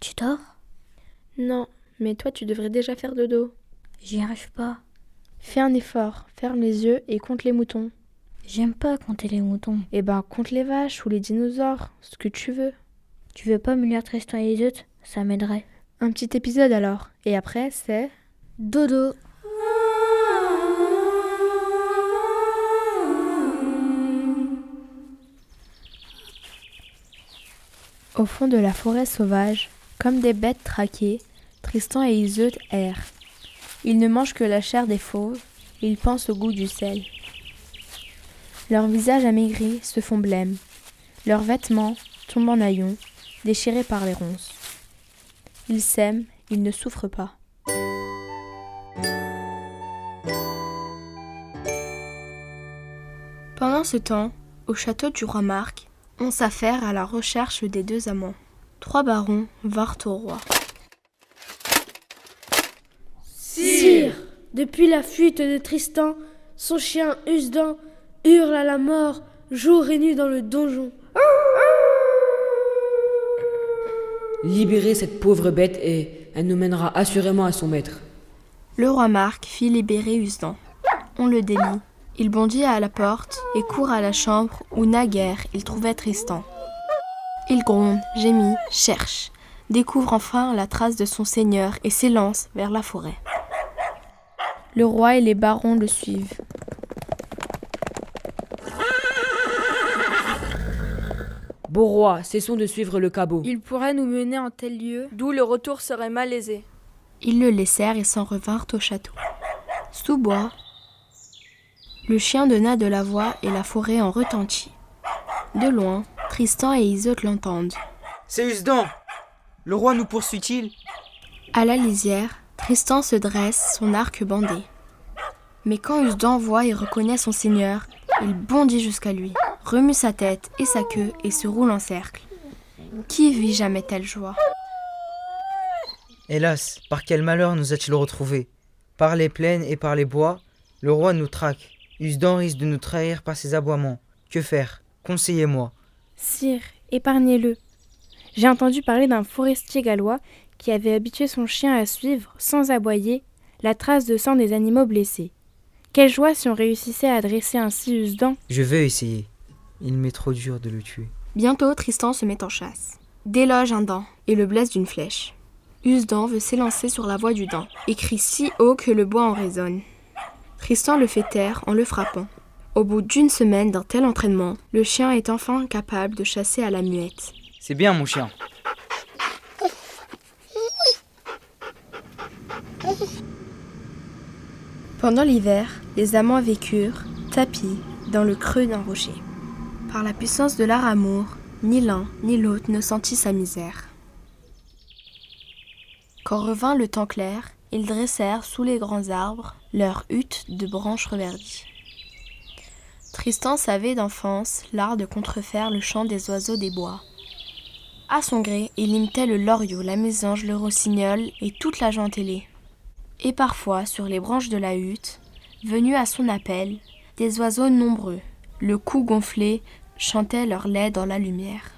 Tu dors? Non, mais toi tu devrais déjà faire dodo. J'y arrive pas. Fais un effort, ferme les yeux et compte les moutons. J'aime pas compter les moutons. Eh ben, compte les vaches ou les dinosaures, ce que tu veux. Tu veux pas me lire Tristan et Iseut Ça m'aiderait. Un petit épisode alors. Et après, c'est. Dodo. Au fond de la forêt sauvage, comme des bêtes traquées, Tristan et Iseut errent. Ils ne mangent que la chair des fauves, ils pensent au goût du sel. Leurs visages amaigris se font blêmes. Leurs vêtements tombent en haillons, déchirés par les ronces. Ils s'aiment, ils ne souffrent pas. Pendant ce temps, au château du roi Marc, on s'affaire à la recherche des deux amants. Trois barons vinrent au roi. Sire, depuis la fuite de Tristan, son chien Usdan hurle à la mort jour et nuit dans le donjon. Libérez cette pauvre bête et elle nous mènera assurément à son maître. Le roi Marc fit libérer Usdan. On le délie. Il bondit à la porte et court à la chambre où naguère il trouvait Tristan. Il gronde, gémit, cherche, découvre enfin la trace de son seigneur et s'élance vers la forêt. Le roi et les barons le suivent. Beau roi, cessons de suivre le cabot. Il pourrait nous mener en tel lieu, d'où le retour serait malaisé. Ils le laissèrent et s'en revinrent au château. Sous bois, le chien donna de la voix et la forêt en retentit. De loin, Tristan et l'entendent. C'est Usdan Le roi nous poursuit-il? À la lisière, Tristan se dresse, son arc bandé. Mais quand Usdan voit et reconnaît son seigneur, il bondit jusqu'à lui, remue sa tête et sa queue et se roule en cercle. Qui vit jamais telle joie? Hélas, par quel malheur nous a-t-il retrouvés? Par les plaines et par les bois, le roi nous traque. Usdan risque de nous trahir par ses aboiements. Que faire? Conseillez-moi. Sire, épargnez-le. J'ai entendu parler d'un forestier gallois qui avait habitué son chien à suivre, sans aboyer, la trace de sang des animaux blessés. Quelle joie si on réussissait à dresser ainsi Usdan Je veux essayer. Il m'est trop dur de le tuer. Bientôt, Tristan se met en chasse, déloge un dent et le blesse d'une flèche. Usdan veut s'élancer sur la voie du dent et crie si haut que le bois en résonne. Tristan le fait taire en le frappant. Au bout d'une semaine d'un tel entraînement, le chien est enfin capable de chasser à la muette. C'est bien, mon chien. Pendant l'hiver, les amants vécurent, tapis, dans le creux d'un rocher. Par la puissance de leur amour, ni l'un ni l'autre ne sentit sa misère. Quand revint le temps clair, ils dressèrent sous les grands arbres leur hutte de branches reverdies. Tristan savait d'enfance l'art de contrefaire le chant des oiseaux des bois. À son gré, il imitait le loriot, la mésange, le rossignol et toute la gentelée. Et parfois, sur les branches de la hutte, venus à son appel, des oiseaux nombreux, le cou gonflé, chantaient leur lait dans la lumière.